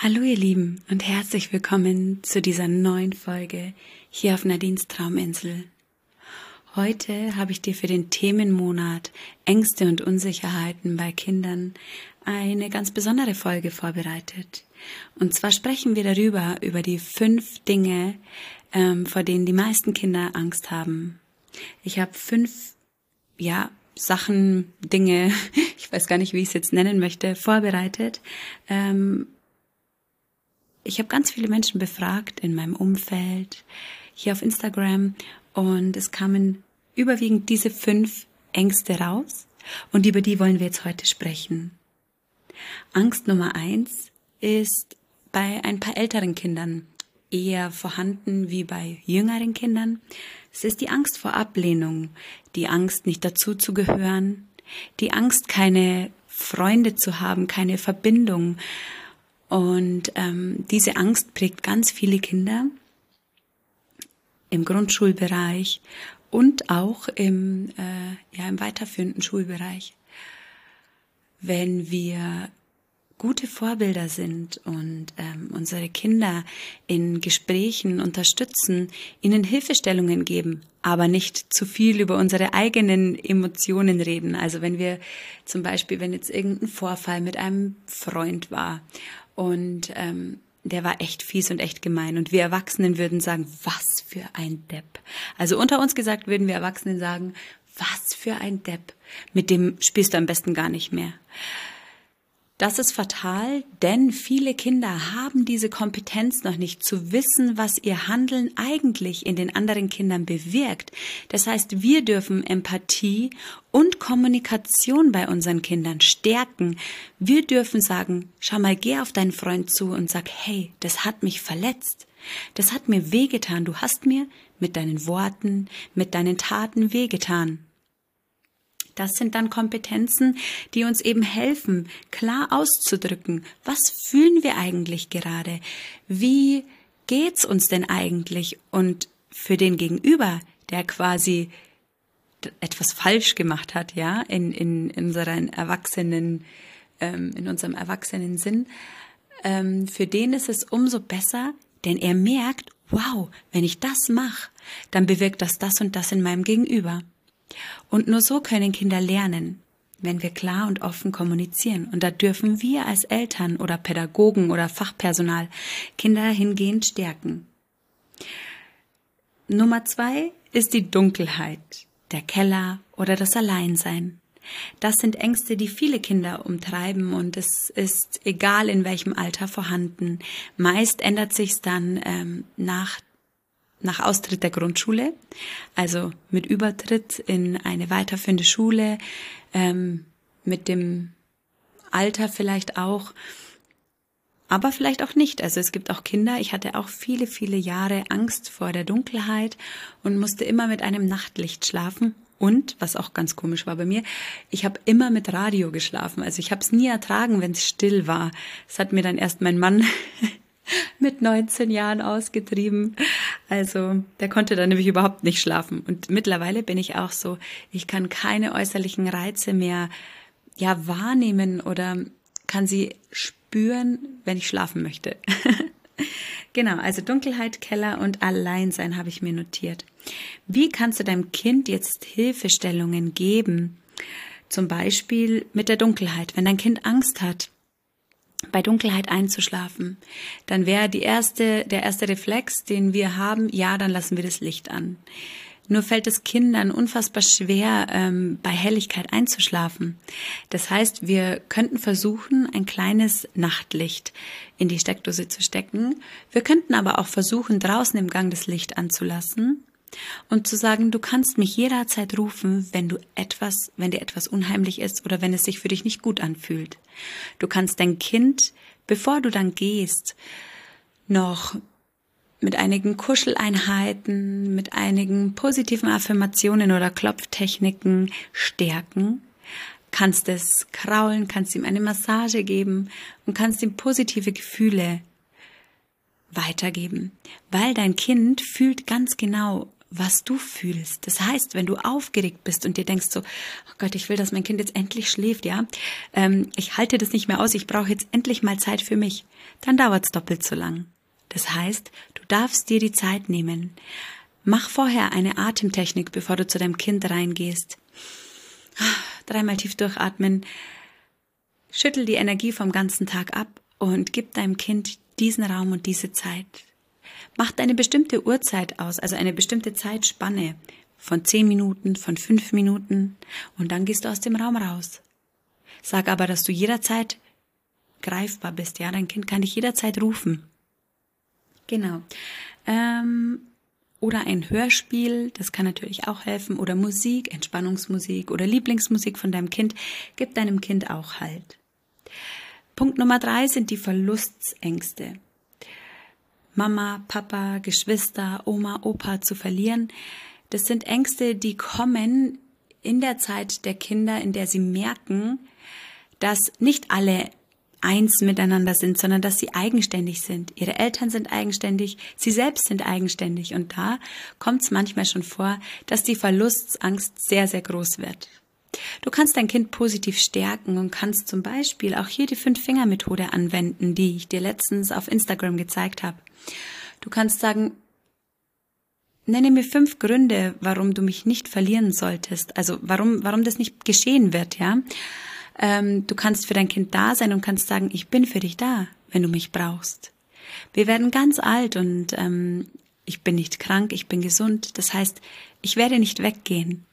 Hallo ihr Lieben und herzlich willkommen zu dieser neuen Folge hier auf Nadines Trauminsel. Heute habe ich dir für den Themenmonat Ängste und Unsicherheiten bei Kindern eine ganz besondere Folge vorbereitet. Und zwar sprechen wir darüber, über die fünf Dinge, ähm, vor denen die meisten Kinder Angst haben. Ich habe fünf, ja, Sachen, Dinge, ich weiß gar nicht, wie ich es jetzt nennen möchte, vorbereitet. Ähm, ich habe ganz viele Menschen befragt in meinem Umfeld, hier auf Instagram, und es kamen überwiegend diese fünf Ängste raus. Und über die wollen wir jetzt heute sprechen. Angst Nummer eins ist bei ein paar älteren Kindern eher vorhanden wie bei jüngeren Kindern. Es ist die Angst vor Ablehnung, die Angst, nicht dazu zu gehören, die Angst, keine Freunde zu haben, keine Verbindung. Und ähm, diese Angst prägt ganz viele Kinder im Grundschulbereich und auch im, äh, ja, im weiterführenden Schulbereich. Wenn wir gute Vorbilder sind und ähm, unsere Kinder in Gesprächen unterstützen, ihnen Hilfestellungen geben, aber nicht zu viel über unsere eigenen Emotionen reden. Also wenn wir zum Beispiel, wenn jetzt irgendein Vorfall mit einem Freund war und ähm, der war echt fies und echt gemein. Und wir Erwachsenen würden sagen, was für ein Depp. Also unter uns gesagt würden wir Erwachsenen sagen, was für ein Depp. Mit dem spielst du am besten gar nicht mehr. Das ist fatal, denn viele Kinder haben diese Kompetenz noch nicht zu wissen, was ihr Handeln eigentlich in den anderen Kindern bewirkt. Das heißt, wir dürfen Empathie und Kommunikation bei unseren Kindern stärken. Wir dürfen sagen, schau mal, geh auf deinen Freund zu und sag, hey, das hat mich verletzt. Das hat mir wehgetan. Du hast mir mit deinen Worten, mit deinen Taten wehgetan. Das sind dann Kompetenzen, die uns eben helfen, klar auszudrücken, was fühlen wir eigentlich gerade? Wie geht's uns denn eigentlich? Und für den Gegenüber, der quasi etwas falsch gemacht hat, ja, in, in, in unseren Erwachsenen, ähm, in unserem erwachsenen Sinn, ähm, für den ist es umso besser, denn er merkt, wow, wenn ich das mache, dann bewirkt das das und das in meinem Gegenüber. Und nur so können Kinder lernen, wenn wir klar und offen kommunizieren. Und da dürfen wir als Eltern oder Pädagogen oder Fachpersonal Kinder hingehend stärken. Nummer zwei ist die Dunkelheit, der Keller oder das Alleinsein. Das sind Ängste, die viele Kinder umtreiben und es ist egal in welchem Alter vorhanden. Meist ändert sich's dann ähm, nach nach Austritt der Grundschule, also mit Übertritt in eine weiterführende Schule, ähm, mit dem Alter vielleicht auch, aber vielleicht auch nicht. Also es gibt auch Kinder, ich hatte auch viele, viele Jahre Angst vor der Dunkelheit und musste immer mit einem Nachtlicht schlafen. Und, was auch ganz komisch war bei mir, ich habe immer mit Radio geschlafen. Also ich habe es nie ertragen, wenn es still war. Das hat mir dann erst mein Mann mit 19 Jahren ausgetrieben. Also der konnte dann nämlich überhaupt nicht schlafen. Und mittlerweile bin ich auch so, ich kann keine äußerlichen Reize mehr ja wahrnehmen oder kann sie spüren, wenn ich schlafen möchte. genau, also Dunkelheit, Keller und Alleinsein habe ich mir notiert. Wie kannst du deinem Kind jetzt Hilfestellungen geben? Zum Beispiel mit der Dunkelheit, wenn dein Kind Angst hat bei Dunkelheit einzuschlafen, dann wäre die erste, der erste Reflex, den wir haben, ja, dann lassen wir das Licht an. Nur fällt es Kindern unfassbar schwer, ähm, bei Helligkeit einzuschlafen. Das heißt, wir könnten versuchen, ein kleines Nachtlicht in die Steckdose zu stecken. Wir könnten aber auch versuchen, draußen im Gang das Licht anzulassen und zu sagen, du kannst mich jederzeit rufen, wenn du etwas, wenn dir etwas unheimlich ist oder wenn es sich für dich nicht gut anfühlt. Du kannst dein Kind, bevor du dann gehst, noch mit einigen Kuscheleinheiten, mit einigen positiven Affirmationen oder Klopftechniken stärken, kannst es kraulen, kannst ihm eine Massage geben und kannst ihm positive Gefühle weitergeben, weil dein Kind fühlt ganz genau, was du fühlst. Das heißt, wenn du aufgeregt bist und dir denkst so, oh Gott, ich will, dass mein Kind jetzt endlich schläft, ja, ähm, ich halte das nicht mehr aus, ich brauche jetzt endlich mal Zeit für mich, dann dauert's doppelt so lang. Das heißt, du darfst dir die Zeit nehmen. Mach vorher eine Atemtechnik, bevor du zu deinem Kind reingehst. Dreimal tief durchatmen. Schüttel die Energie vom ganzen Tag ab und gib deinem Kind diesen Raum und diese Zeit. Mach eine bestimmte Uhrzeit aus, also eine bestimmte Zeitspanne von zehn Minuten, von fünf Minuten und dann gehst du aus dem Raum raus. Sag aber, dass du jederzeit greifbar bist, ja, dein Kind kann dich jederzeit rufen. Genau. Ähm, oder ein Hörspiel, das kann natürlich auch helfen, oder Musik, Entspannungsmusik oder Lieblingsmusik von deinem Kind, gibt deinem Kind auch Halt. Punkt Nummer drei sind die Verlustängste. Mama, Papa, Geschwister, Oma, Opa zu verlieren, das sind Ängste, die kommen in der Zeit der Kinder, in der sie merken, dass nicht alle eins miteinander sind, sondern dass sie eigenständig sind. Ihre Eltern sind eigenständig, sie selbst sind eigenständig. Und da kommt es manchmal schon vor, dass die Verlustsangst sehr, sehr groß wird. Du kannst dein Kind positiv stärken und kannst zum Beispiel auch hier die Fünf-Finger-Methode anwenden, die ich dir letztens auf Instagram gezeigt habe. Du kannst sagen, nenne mir fünf Gründe, warum du mich nicht verlieren solltest. Also warum, warum das nicht geschehen wird, ja. Ähm, du kannst für dein Kind da sein und kannst sagen, ich bin für dich da, wenn du mich brauchst. Wir werden ganz alt und ähm, ich bin nicht krank, ich bin gesund. Das heißt, ich werde nicht weggehen.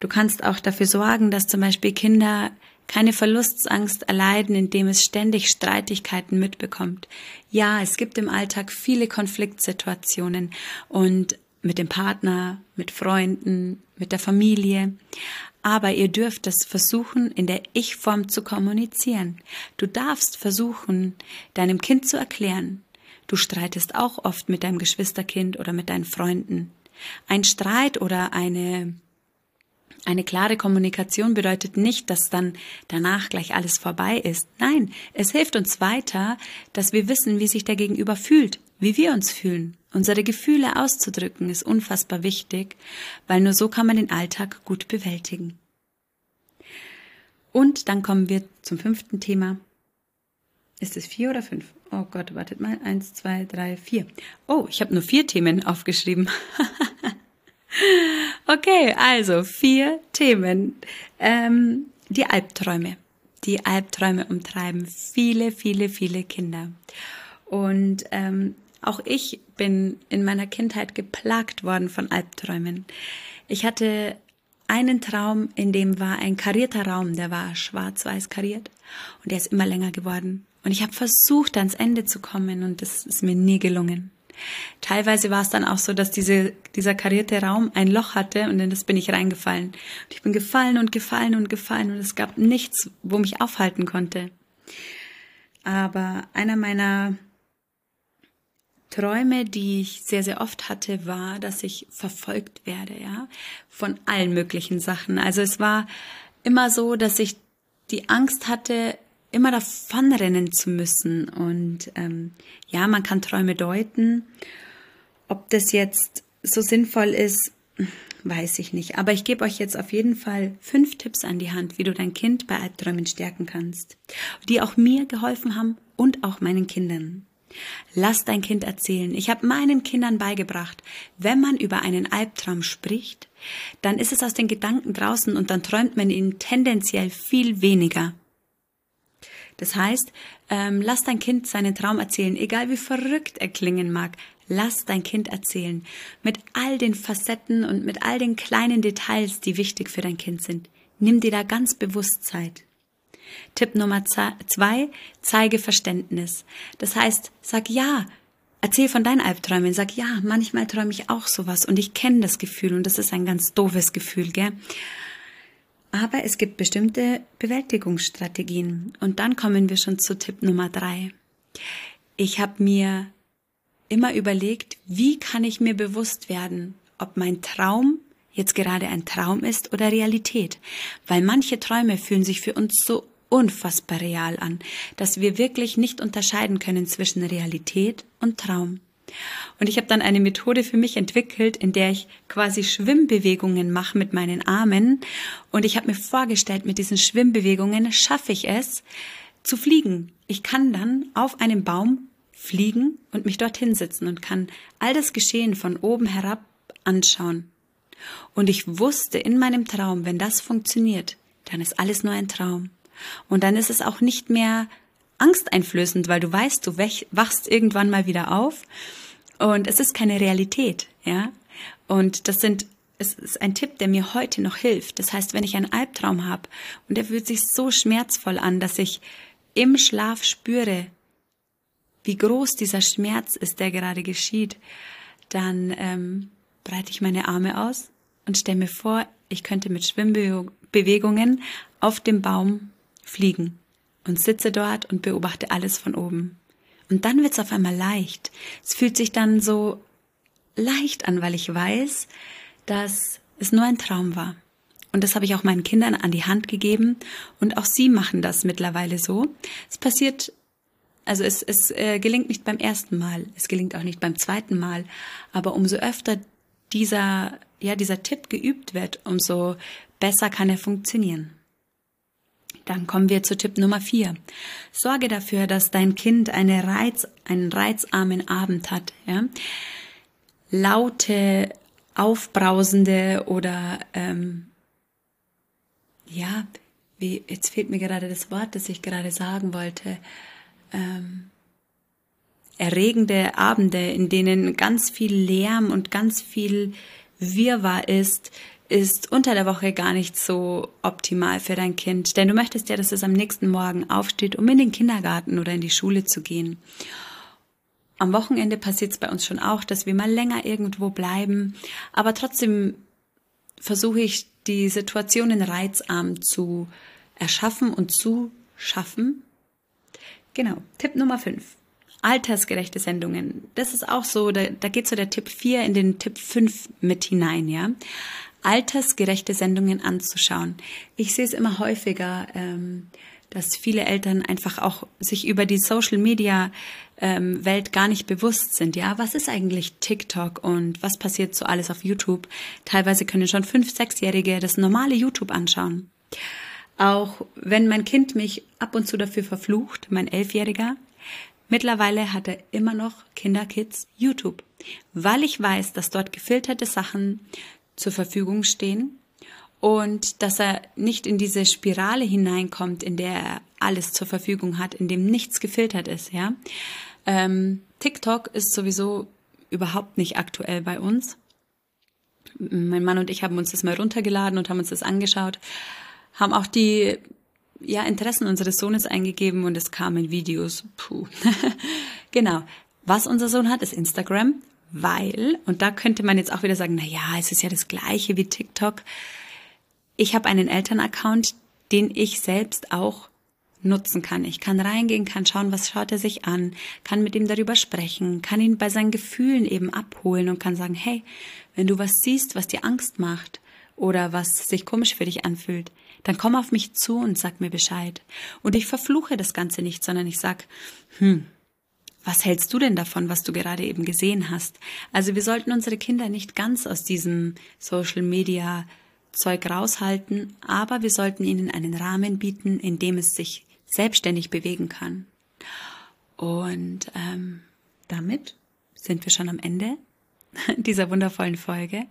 Du kannst auch dafür sorgen, dass zum Beispiel Kinder keine Verlustsangst erleiden, indem es ständig Streitigkeiten mitbekommt. Ja, es gibt im Alltag viele Konfliktsituationen und mit dem Partner, mit Freunden, mit der Familie. Aber ihr dürft es versuchen, in der Ich-Form zu kommunizieren. Du darfst versuchen, deinem Kind zu erklären. Du streitest auch oft mit deinem Geschwisterkind oder mit deinen Freunden. Ein Streit oder eine eine klare Kommunikation bedeutet nicht, dass dann danach gleich alles vorbei ist. Nein, es hilft uns weiter, dass wir wissen, wie sich der Gegenüber fühlt, wie wir uns fühlen. Unsere Gefühle auszudrücken ist unfassbar wichtig, weil nur so kann man den Alltag gut bewältigen. Und dann kommen wir zum fünften Thema. Ist es vier oder fünf? Oh Gott, wartet mal. Eins, zwei, drei, vier. Oh, ich habe nur vier Themen aufgeschrieben. okay, also vier Themen. Ähm, die Albträume. Die Albträume umtreiben viele, viele, viele Kinder. Und ähm, auch ich bin in meiner Kindheit geplagt worden von Albträumen. Ich hatte einen Traum, in dem war ein karierter Raum, der war schwarz-weiß kariert und der ist immer länger geworden. Und ich habe versucht, ans Ende zu kommen und das ist mir nie gelungen. Teilweise war es dann auch so, dass diese, dieser karierte Raum ein Loch hatte und in das bin ich reingefallen. Und ich bin gefallen und gefallen und gefallen und es gab nichts, wo mich aufhalten konnte. Aber einer meiner Träume, die ich sehr, sehr oft hatte, war, dass ich verfolgt werde, ja, von allen möglichen Sachen. Also es war immer so, dass ich die Angst hatte, immer davonrennen zu müssen. Und ähm, ja, man kann Träume deuten. Ob das jetzt so sinnvoll ist, weiß ich nicht. Aber ich gebe euch jetzt auf jeden Fall fünf Tipps an die Hand, wie du dein Kind bei Albträumen stärken kannst, die auch mir geholfen haben und auch meinen Kindern. Lass dein Kind erzählen. Ich habe meinen Kindern beigebracht, wenn man über einen Albtraum spricht, dann ist es aus den Gedanken draußen und dann träumt man ihn tendenziell viel weniger. Das heißt, ähm, lass dein Kind seinen Traum erzählen, egal wie verrückt er klingen mag. Lass dein Kind erzählen. Mit all den Facetten und mit all den kleinen Details, die wichtig für dein Kind sind. Nimm dir da ganz bewusst Zeit. Tipp Nummer zwei, zeige Verständnis. Das heißt, sag ja, erzähl von deinen Albträumen, sag ja, manchmal träume ich auch sowas und ich kenne das Gefühl und das ist ein ganz doofes Gefühl, gell? Aber es gibt bestimmte Bewältigungsstrategien. Und dann kommen wir schon zu Tipp Nummer drei. Ich habe mir immer überlegt, wie kann ich mir bewusst werden, ob mein Traum jetzt gerade ein Traum ist oder Realität. Weil manche Träume fühlen sich für uns so unfassbar real an, dass wir wirklich nicht unterscheiden können zwischen Realität und Traum. Und ich habe dann eine Methode für mich entwickelt, in der ich quasi Schwimmbewegungen mache mit meinen Armen. Und ich habe mir vorgestellt, mit diesen Schwimmbewegungen schaffe ich es, zu fliegen. Ich kann dann auf einem Baum fliegen und mich dorthin sitzen und kann all das Geschehen von oben herab anschauen. Und ich wusste in meinem Traum, wenn das funktioniert, dann ist alles nur ein Traum. Und dann ist es auch nicht mehr angsteinflößend, weil du weißt, du wachst irgendwann mal wieder auf und es ist keine Realität, ja. Und das sind, es ist ein Tipp, der mir heute noch hilft. Das heißt, wenn ich einen Albtraum habe und der fühlt sich so schmerzvoll an, dass ich im Schlaf spüre, wie groß dieser Schmerz ist, der gerade geschieht, dann ähm, breite ich meine Arme aus und stelle mir vor, ich könnte mit Schwimmbewegungen auf dem Baum fliegen und sitze dort und beobachte alles von oben. Und dann wird's auf einmal leicht. Es fühlt sich dann so leicht an, weil ich weiß, dass es nur ein Traum war. Und das habe ich auch meinen Kindern an die Hand gegeben. Und auch sie machen das mittlerweile so. Es passiert also es, es äh, gelingt nicht beim ersten Mal, es gelingt auch nicht beim zweiten Mal, aber umso öfter dieser, ja, dieser Tipp geübt wird, umso besser kann er funktionieren. Dann kommen wir zu Tipp Nummer vier. Sorge dafür, dass dein Kind eine Reiz, einen reizarmen Abend hat. Ja? Laute, aufbrausende oder ähm, ja, wie, jetzt fehlt mir gerade das Wort, das ich gerade sagen wollte ähm, erregende Abende, in denen ganz viel Lärm und ganz viel Wirrwarr ist, ist unter der Woche gar nicht so optimal für dein Kind. Denn du möchtest ja, dass es am nächsten Morgen aufsteht, um in den Kindergarten oder in die Schule zu gehen. Am Wochenende passiert es bei uns schon auch, dass wir mal länger irgendwo bleiben. Aber trotzdem versuche ich, die Situationen reizarm zu erschaffen und zu schaffen, Genau. Tipp Nummer 5. Altersgerechte Sendungen. Das ist auch so, da, da geht so der Tipp 4 in den Tipp 5 mit hinein, ja. Altersgerechte Sendungen anzuschauen. Ich sehe es immer häufiger, ähm, dass viele Eltern einfach auch sich über die Social Media ähm, Welt gar nicht bewusst sind. Ja, was ist eigentlich TikTok und was passiert so alles auf YouTube? Teilweise können schon fünf, sechsjährige das normale YouTube anschauen. Auch wenn mein Kind mich ab und zu dafür verflucht, mein Elfjähriger, mittlerweile hat er immer noch Kinderkids YouTube, weil ich weiß, dass dort gefilterte Sachen zur Verfügung stehen und dass er nicht in diese Spirale hineinkommt, in der er alles zur Verfügung hat, in dem nichts gefiltert ist, ja. Ähm, TikTok ist sowieso überhaupt nicht aktuell bei uns. Mein Mann und ich haben uns das mal runtergeladen und haben uns das angeschaut haben auch die ja, Interessen unseres Sohnes eingegeben und es kamen Videos. Puh. genau. Was unser Sohn hat, ist Instagram, weil, und da könnte man jetzt auch wieder sagen, na ja, es ist ja das gleiche wie TikTok. Ich habe einen Elternaccount, den ich selbst auch nutzen kann. Ich kann reingehen, kann schauen, was schaut er sich an, kann mit ihm darüber sprechen, kann ihn bei seinen Gefühlen eben abholen und kann sagen, hey, wenn du was siehst, was dir Angst macht oder was sich komisch für dich anfühlt, dann komm auf mich zu und sag mir Bescheid. Und ich verfluche das Ganze nicht, sondern ich sag, hm, was hältst du denn davon, was du gerade eben gesehen hast? Also wir sollten unsere Kinder nicht ganz aus diesem Social Media Zeug raushalten, aber wir sollten ihnen einen Rahmen bieten, in dem es sich selbstständig bewegen kann. Und ähm, damit sind wir schon am Ende dieser wundervollen Folge.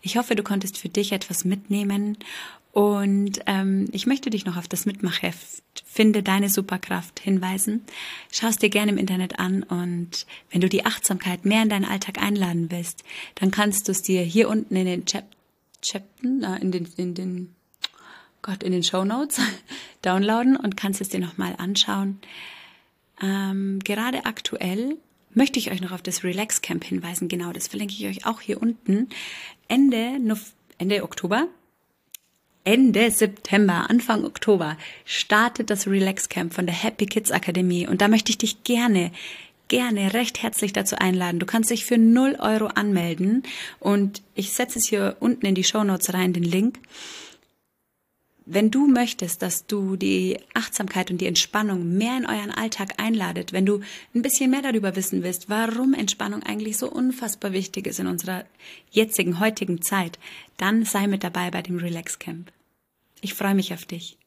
Ich hoffe, du konntest für dich etwas mitnehmen und ähm, ich möchte dich noch auf das Mitmachheft Finde deine Superkraft hinweisen. Schau es dir gerne im Internet an und wenn du die Achtsamkeit mehr in deinen Alltag einladen willst, dann kannst du es dir hier unten in den Chap Chapten, äh, in den, in den, Gott, in den Show Notes downloaden und kannst es dir nochmal anschauen. Ähm, gerade aktuell möchte ich euch noch auf das Relax Camp hinweisen. Genau, das verlinke ich euch auch hier unten. Ende, Ende Oktober Ende September, Anfang Oktober startet das Relax Camp von der Happy Kids Akademie und da möchte ich dich gerne gerne recht herzlich dazu einladen. Du kannst dich für 0 Euro anmelden und ich setze es hier unten in die Show Notes rein, den Link. Wenn du möchtest, dass du die Achtsamkeit und die Entspannung mehr in euren Alltag einladet, wenn du ein bisschen mehr darüber wissen willst, warum Entspannung eigentlich so unfassbar wichtig ist in unserer jetzigen, heutigen Zeit, dann sei mit dabei bei dem Relax Camp. Ich freue mich auf dich.